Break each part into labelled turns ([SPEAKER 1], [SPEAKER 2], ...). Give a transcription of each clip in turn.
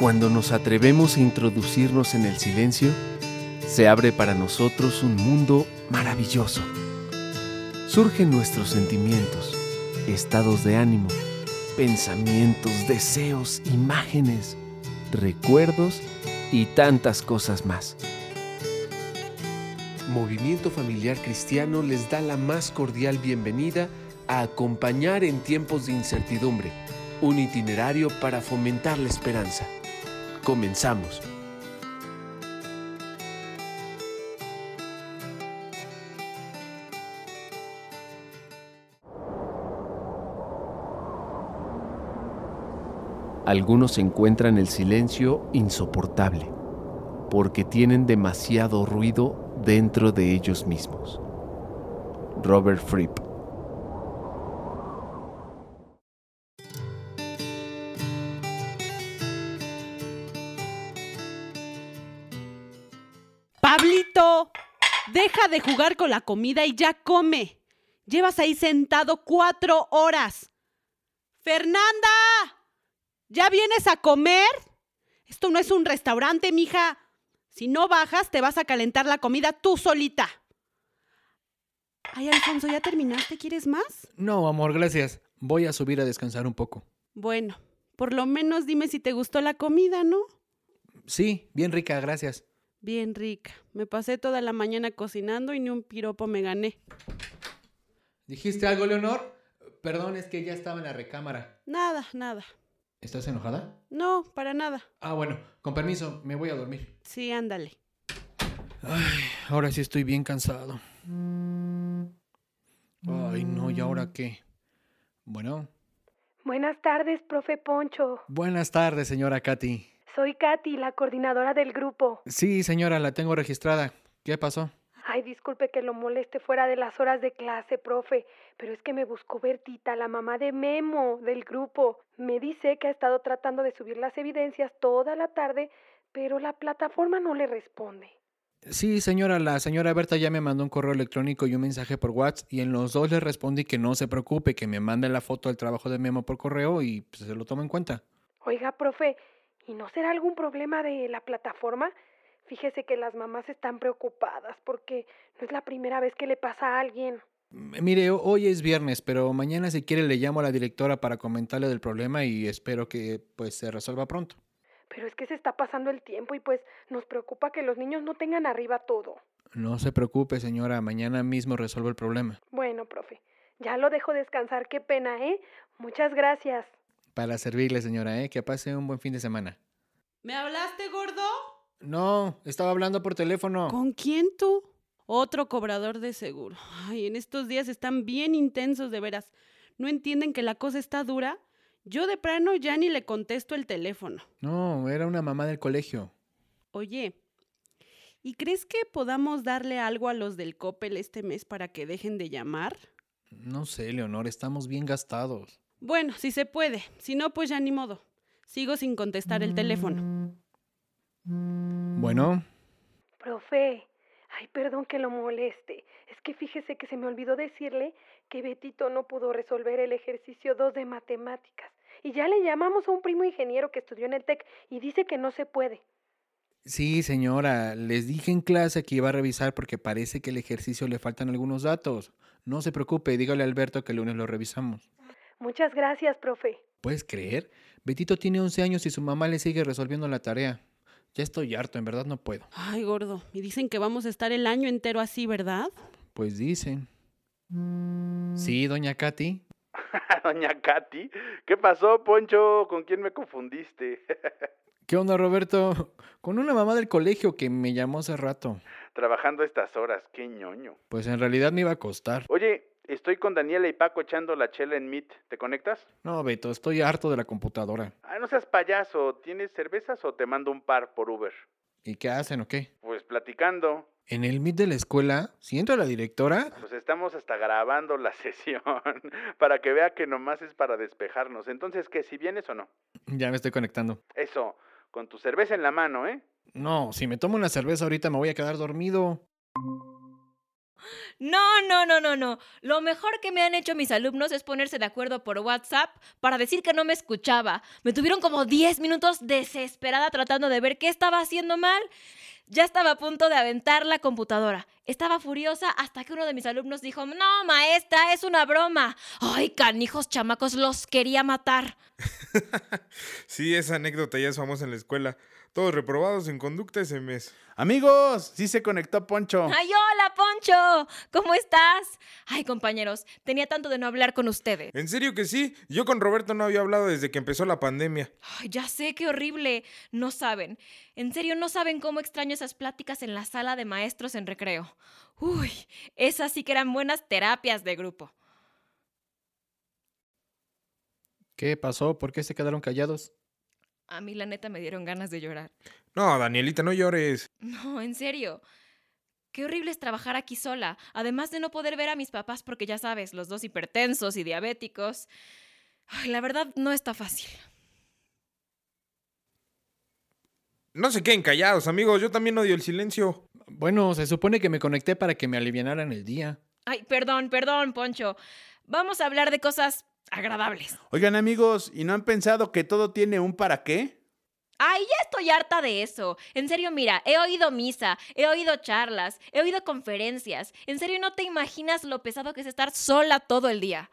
[SPEAKER 1] Cuando nos atrevemos a introducirnos en el silencio, se abre para nosotros un mundo maravilloso. Surgen nuestros sentimientos, estados de ánimo, pensamientos, deseos, imágenes, recuerdos y tantas cosas más. Movimiento Familiar Cristiano les da la más cordial bienvenida a acompañar en tiempos de incertidumbre, un itinerario para fomentar la esperanza. Comenzamos. Algunos encuentran el silencio insoportable porque tienen demasiado ruido dentro de ellos mismos. Robert Fripp
[SPEAKER 2] Pablito, deja de jugar con la comida y ya come. Llevas ahí sentado cuatro horas. Fernanda, ¿ya vienes a comer? Esto no es un restaurante, mija. Si no bajas, te vas a calentar la comida tú solita. Ay, Alfonso, ¿ya terminaste? ¿Quieres más?
[SPEAKER 3] No, amor, gracias. Voy a subir a descansar un poco.
[SPEAKER 2] Bueno, por lo menos dime si te gustó la comida, ¿no?
[SPEAKER 3] Sí, bien rica, gracias.
[SPEAKER 2] Bien rica. Me pasé toda la mañana cocinando y ni un piropo me gané.
[SPEAKER 3] ¿Dijiste algo, Leonor? Perdón, es que ya estaba en la recámara.
[SPEAKER 2] Nada, nada.
[SPEAKER 3] ¿Estás enojada?
[SPEAKER 2] No, para nada.
[SPEAKER 3] Ah, bueno, con permiso, me voy a dormir.
[SPEAKER 2] Sí, ándale.
[SPEAKER 3] Ay, ahora sí estoy bien cansado. Ay, no, ¿y ahora qué? Bueno.
[SPEAKER 4] Buenas tardes, profe Poncho.
[SPEAKER 3] Buenas tardes, señora Katy.
[SPEAKER 4] Soy Katy, la coordinadora del grupo.
[SPEAKER 3] Sí, señora, la tengo registrada. ¿Qué pasó?
[SPEAKER 4] Ay, disculpe que lo moleste fuera de las horas de clase, profe, pero es que me buscó Bertita, la mamá de Memo, del grupo. Me dice que ha estado tratando de subir las evidencias toda la tarde, pero la plataforma no le responde.
[SPEAKER 3] Sí, señora, la señora Berta ya me mandó un correo electrónico y un mensaje por WhatsApp y en los dos le respondí que no se preocupe, que me mande la foto del trabajo de Memo por correo y pues, se lo tomo en cuenta.
[SPEAKER 4] Oiga, profe, ¿y no será algún problema de la plataforma? Fíjese que las mamás están preocupadas porque no es la primera vez que le pasa a alguien.
[SPEAKER 3] Mire, hoy es viernes, pero mañana si quiere le llamo a la directora para comentarle del problema y espero que pues se resuelva pronto.
[SPEAKER 4] Pero es que se está pasando el tiempo y pues nos preocupa que los niños no tengan arriba todo.
[SPEAKER 3] No se preocupe, señora, mañana mismo resuelvo el problema.
[SPEAKER 4] Bueno, profe, ya lo dejo descansar, qué pena, ¿eh? Muchas gracias.
[SPEAKER 3] Para servirle, señora, ¿eh? Que pase un buen fin de semana.
[SPEAKER 2] ¿Me hablaste, gordo?
[SPEAKER 3] No, estaba hablando por teléfono.
[SPEAKER 2] ¿Con quién tú? Otro cobrador de seguro. Ay, en estos días están bien intensos de veras. ¿No entienden que la cosa está dura? Yo de plano ya ni le contesto el teléfono.
[SPEAKER 3] No, era una mamá del colegio.
[SPEAKER 2] Oye, ¿y crees que podamos darle algo a los del Coppel este mes para que dejen de llamar?
[SPEAKER 3] No sé, Leonor, estamos bien gastados.
[SPEAKER 2] Bueno, si se puede. Si no, pues ya ni modo. Sigo sin contestar el teléfono.
[SPEAKER 3] Bueno.
[SPEAKER 4] Profe, ay, perdón que lo moleste. Es que fíjese que se me olvidó decirle que Betito no pudo resolver el ejercicio 2 de matemáticas. Y ya le llamamos a un primo ingeniero que estudió en el TEC y dice que no se puede.
[SPEAKER 3] Sí, señora, les dije en clase que iba a revisar porque parece que el ejercicio le faltan algunos datos. No se preocupe, dígale a Alberto que el lunes lo revisamos.
[SPEAKER 4] Muchas gracias, profe.
[SPEAKER 3] ¿Puedes creer? Betito tiene 11 años y su mamá le sigue resolviendo la tarea. Ya estoy harto, en verdad no puedo.
[SPEAKER 2] Ay, gordo, y dicen que vamos a estar el año entero así, ¿verdad?
[SPEAKER 3] Pues dicen. Sí, doña Katy.
[SPEAKER 5] doña Katy, ¿qué pasó, Poncho? ¿Con quién me confundiste?
[SPEAKER 3] ¿Qué onda, Roberto? Con una mamá del colegio que me llamó hace rato.
[SPEAKER 5] Trabajando a estas horas, qué ñoño.
[SPEAKER 3] Pues en realidad me iba a costar.
[SPEAKER 5] Oye, estoy con Daniela y Paco echando la chela en Meet. ¿Te conectas?
[SPEAKER 3] No, Beto, estoy harto de la computadora.
[SPEAKER 5] Ay, no seas payaso. ¿Tienes cervezas o te mando un par por Uber?
[SPEAKER 3] ¿Y qué hacen o qué?
[SPEAKER 5] Pues platicando.
[SPEAKER 3] ¿En el Meet de la escuela? ¿Si entra la directora?
[SPEAKER 5] Pues estamos hasta grabando la sesión para que vea que nomás es para despejarnos. Entonces, ¿qué? ¿Si vienes o no?
[SPEAKER 3] Ya me estoy conectando.
[SPEAKER 5] Eso, con tu cerveza en la mano, ¿eh?
[SPEAKER 3] No, si me tomo una cerveza ahorita me voy a quedar dormido.
[SPEAKER 6] No, no, no, no, no. Lo mejor que me han hecho mis alumnos es ponerse de acuerdo por WhatsApp para decir que no me escuchaba. Me tuvieron como 10 minutos desesperada tratando de ver qué estaba haciendo mal. Ya estaba a punto de aventar la computadora. Estaba furiosa hasta que uno de mis alumnos dijo, no, maestra, es una broma. Ay, canijos chamacos, los quería matar.
[SPEAKER 7] sí, esa anécdota ya es famosa en la escuela. Todos reprobados en conducta ese mes.
[SPEAKER 5] Amigos, sí se conectó Poncho.
[SPEAKER 6] ¡Ay, hola, Poncho! ¿Cómo estás? Ay, compañeros, tenía tanto de no hablar con ustedes.
[SPEAKER 7] ¿En serio que sí? Yo con Roberto no había hablado desde que empezó la pandemia.
[SPEAKER 6] Ay, ya sé, qué horrible. No saben. En serio, no saben cómo extraño esas pláticas en la sala de maestros en recreo. Uy, esas sí que eran buenas terapias de grupo.
[SPEAKER 3] ¿Qué pasó? ¿Por qué se quedaron callados?
[SPEAKER 6] A mí la neta me dieron ganas de llorar.
[SPEAKER 7] No, Danielita, no llores.
[SPEAKER 6] No, en serio. Qué horrible es trabajar aquí sola, además de no poder ver a mis papás porque ya sabes, los dos hipertensos y diabéticos. la verdad no está fácil.
[SPEAKER 7] No se queden callados, amigos, yo también odio el silencio.
[SPEAKER 3] Bueno, se supone que me conecté para que me alivianaran el día.
[SPEAKER 6] Ay, perdón, perdón, Poncho. Vamos a hablar de cosas agradables.
[SPEAKER 5] Oigan amigos, ¿y no han pensado que todo tiene un para qué?
[SPEAKER 6] Ay, ya estoy harta de eso. En serio, mira, he oído misa, he oído charlas, he oído conferencias. En serio, no te imaginas lo pesado que es estar sola todo el día.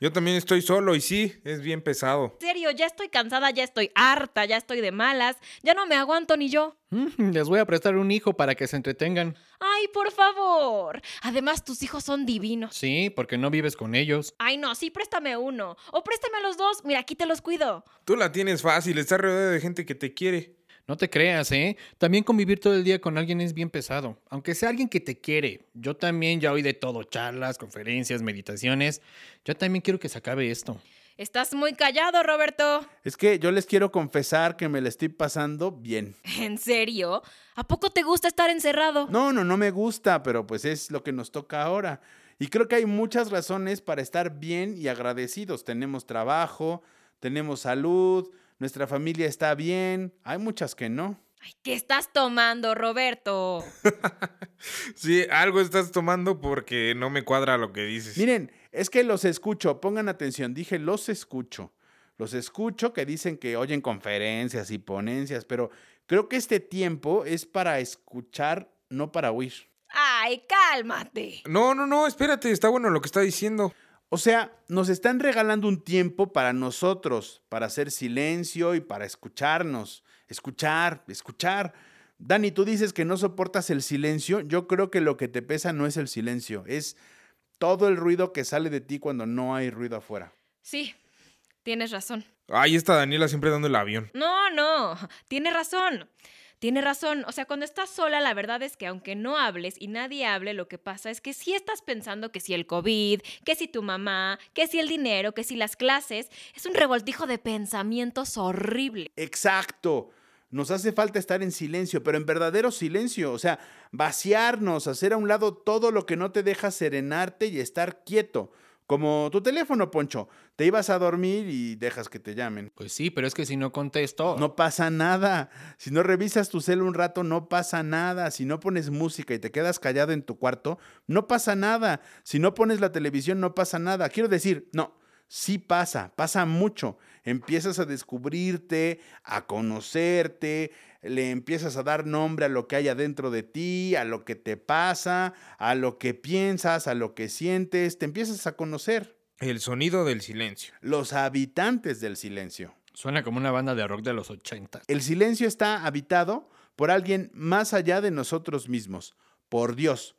[SPEAKER 7] Yo también estoy solo y sí, es bien pesado.
[SPEAKER 6] En serio, ya estoy cansada, ya estoy harta, ya estoy de malas, ya no me aguanto ni yo.
[SPEAKER 3] Mm, les voy a prestar un hijo para que se entretengan.
[SPEAKER 6] Ay, por favor. Además, tus hijos son divinos.
[SPEAKER 3] Sí, porque no vives con ellos.
[SPEAKER 6] Ay, no, sí, préstame uno. O préstame a los dos. Mira, aquí te los cuido.
[SPEAKER 7] Tú la tienes fácil, estás rodeada de gente que te quiere.
[SPEAKER 3] No te creas, ¿eh? También convivir todo el día con alguien es bien pesado. Aunque sea alguien que te quiere. Yo también ya oí de todo, charlas, conferencias, meditaciones. Yo también quiero que se acabe esto.
[SPEAKER 6] Estás muy callado, Roberto.
[SPEAKER 5] Es que yo les quiero confesar que me la estoy pasando bien.
[SPEAKER 6] ¿En serio? ¿A poco te gusta estar encerrado?
[SPEAKER 5] No, no, no me gusta, pero pues es lo que nos toca ahora. Y creo que hay muchas razones para estar bien y agradecidos. Tenemos trabajo, tenemos salud, nuestra familia está bien, hay muchas que no.
[SPEAKER 6] Ay, ¿qué estás tomando, Roberto?
[SPEAKER 7] sí, algo estás tomando porque no me cuadra lo que dices.
[SPEAKER 5] Miren, es que los escucho, pongan atención, dije los escucho. Los escucho que dicen que oyen conferencias y ponencias, pero creo que este tiempo es para escuchar, no para oír.
[SPEAKER 6] Ay, cálmate.
[SPEAKER 7] No, no, no, espérate, está bueno lo que está diciendo.
[SPEAKER 5] O sea, nos están regalando un tiempo para nosotros, para hacer silencio y para escucharnos. Escuchar, escuchar. Dani, tú dices que no soportas el silencio. Yo creo que lo que te pesa no es el silencio, es todo el ruido que sale de ti cuando no hay ruido afuera.
[SPEAKER 6] Sí, tienes razón.
[SPEAKER 7] Ahí está Daniela siempre dando el avión.
[SPEAKER 6] No, no, tienes razón. Tiene razón, o sea, cuando estás sola, la verdad es que aunque no hables y nadie hable, lo que pasa es que sí estás pensando que si el COVID, que si tu mamá, que si el dinero, que si las clases, es un revoltijo de pensamientos horrible.
[SPEAKER 5] Exacto. Nos hace falta estar en silencio, pero en verdadero silencio, o sea, vaciarnos, hacer a un lado todo lo que no te deja serenarte y estar quieto. Como tu teléfono, Poncho. Te ibas a dormir y dejas que te llamen.
[SPEAKER 3] Pues sí, pero es que si no contesto.
[SPEAKER 5] No pasa nada. Si no revisas tu cel un rato, no pasa nada. Si no pones música y te quedas callado en tu cuarto, no pasa nada. Si no pones la televisión, no pasa nada. Quiero decir, no, sí pasa, pasa mucho. Empiezas a descubrirte, a conocerte, le empiezas a dar nombre a lo que hay adentro de ti, a lo que te pasa, a lo que piensas, a lo que sientes, te empiezas a conocer.
[SPEAKER 7] El sonido del silencio.
[SPEAKER 5] Los habitantes del silencio.
[SPEAKER 3] Suena como una banda de rock de los 80.
[SPEAKER 5] El silencio está habitado por alguien más allá de nosotros mismos, por Dios.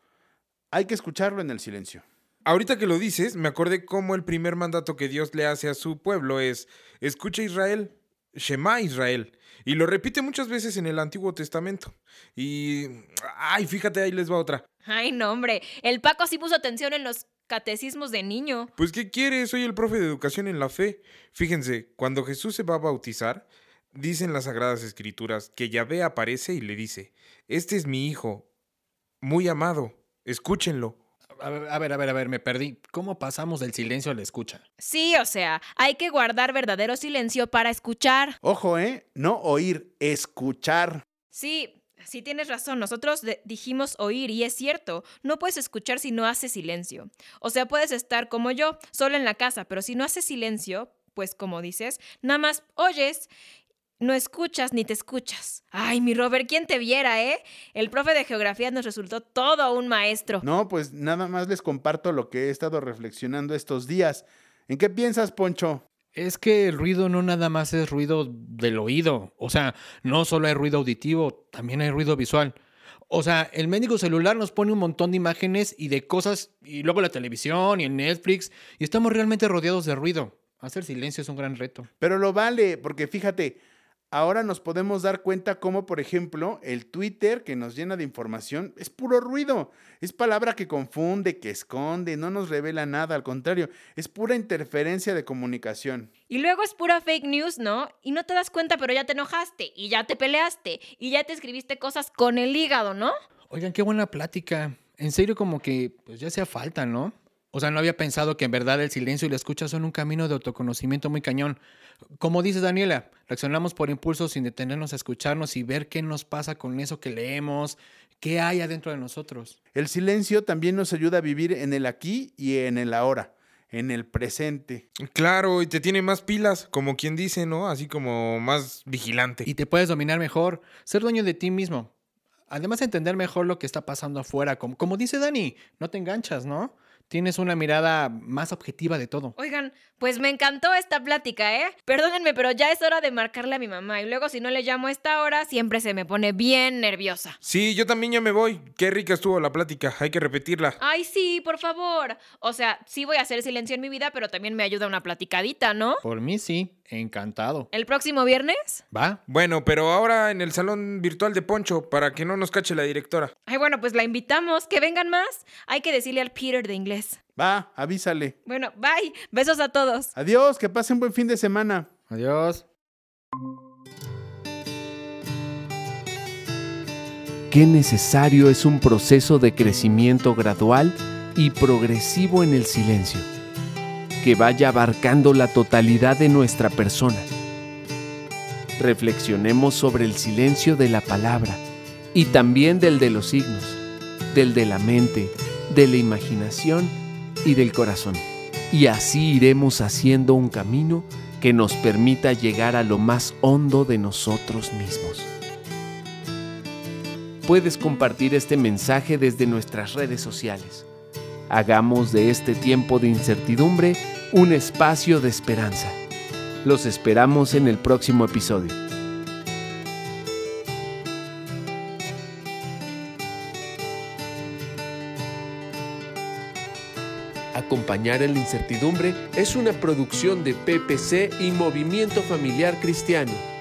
[SPEAKER 5] Hay que escucharlo en el silencio.
[SPEAKER 7] Ahorita que lo dices, me acordé cómo el primer mandato que Dios le hace a su pueblo es, escucha Israel, Shema Israel. Y lo repite muchas veces en el Antiguo Testamento. Y, ay, fíjate, ahí les va otra.
[SPEAKER 6] Ay, no, hombre, el Paco sí puso atención en los catecismos de niño.
[SPEAKER 7] Pues, ¿qué quiere? Soy el profe de educación en la fe. Fíjense, cuando Jesús se va a bautizar, dicen las Sagradas Escrituras que Yahvé aparece y le dice, este es mi hijo, muy amado, escúchenlo.
[SPEAKER 3] A ver, a ver, a ver, a ver, me perdí. ¿Cómo pasamos del silencio a la escucha?
[SPEAKER 6] Sí, o sea, hay que guardar verdadero silencio para escuchar.
[SPEAKER 5] Ojo, ¿eh? No oír, escuchar.
[SPEAKER 6] Sí, Sí tienes razón, nosotros dijimos oír y es cierto, no puedes escuchar si no haces silencio. O sea, puedes estar como yo, solo en la casa, pero si no haces silencio, pues como dices, nada más oyes, no escuchas ni te escuchas. Ay, mi Robert, ¿quién te viera, eh? El profe de geografía nos resultó todo un maestro.
[SPEAKER 5] No, pues nada más les comparto lo que he estado reflexionando estos días. ¿En qué piensas, Poncho?
[SPEAKER 3] Es que el ruido no nada más es ruido del oído. O sea, no solo hay ruido auditivo, también hay ruido visual. O sea, el médico celular nos pone un montón de imágenes y de cosas, y luego la televisión y el Netflix, y estamos realmente rodeados de ruido. Hacer silencio es un gran reto.
[SPEAKER 5] Pero lo vale, porque fíjate, ahora nos podemos dar cuenta cómo, por ejemplo, el Twitter que nos llena de información es puro ruido. Es palabra que confunde, que esconde, no nos revela nada, al contrario, es pura interferencia de comunicación.
[SPEAKER 6] Y luego es pura fake news, ¿no? Y no te das cuenta, pero ya te enojaste, y ya te peleaste, y ya te escribiste cosas con el hígado, ¿no?
[SPEAKER 3] Oigan, qué buena plática. En serio, como que pues ya hacía falta, ¿no? O sea, no había pensado que en verdad el silencio y la escucha son un camino de autoconocimiento muy cañón. Como dice Daniela, reaccionamos por impulso sin detenernos a escucharnos y ver qué nos pasa con eso que leemos, qué hay adentro de nosotros.
[SPEAKER 5] El silencio también nos ayuda a vivir en el aquí y en el ahora, en el presente.
[SPEAKER 7] Claro, y te tiene más pilas, como quien dice, ¿no? Así como más vigilante.
[SPEAKER 3] Y te puedes dominar mejor, ser dueño de ti mismo. Además, entender mejor lo que está pasando afuera. Como, como dice Dani, no te enganchas, ¿no? Tienes una mirada más objetiva de todo.
[SPEAKER 6] Oigan, pues me encantó esta plática, ¿eh? Perdónenme, pero ya es hora de marcarle a mi mamá. Y luego, si no le llamo a esta hora, siempre se me pone bien nerviosa.
[SPEAKER 7] Sí, yo también ya me voy. Qué rica estuvo la plática, hay que repetirla.
[SPEAKER 6] Ay, sí, por favor. O sea, sí voy a hacer silencio en mi vida, pero también me ayuda una platicadita, ¿no?
[SPEAKER 3] Por mí sí, encantado.
[SPEAKER 6] ¿El próximo viernes?
[SPEAKER 3] ¿Va?
[SPEAKER 7] Bueno, pero ahora en el salón virtual de Poncho, para que no nos cache la directora.
[SPEAKER 6] Ay, bueno, pues la invitamos. Que vengan más. Hay que decirle al Peter de inglés.
[SPEAKER 5] Va, avísale.
[SPEAKER 6] Bueno, bye. Besos a todos.
[SPEAKER 5] Adiós, que pasen buen fin de semana.
[SPEAKER 3] Adiós.
[SPEAKER 1] Qué necesario es un proceso de crecimiento gradual y progresivo en el silencio, que vaya abarcando la totalidad de nuestra persona. Reflexionemos sobre el silencio de la palabra y también del de los signos, del de la mente, de la imaginación y del corazón. Y así iremos haciendo un camino que nos permita llegar a lo más hondo de nosotros mismos. Puedes compartir este mensaje desde nuestras redes sociales. Hagamos de este tiempo de incertidumbre un espacio de esperanza. Los esperamos en el próximo episodio. Acompañar en la incertidumbre es una producción de PPC y Movimiento Familiar Cristiano.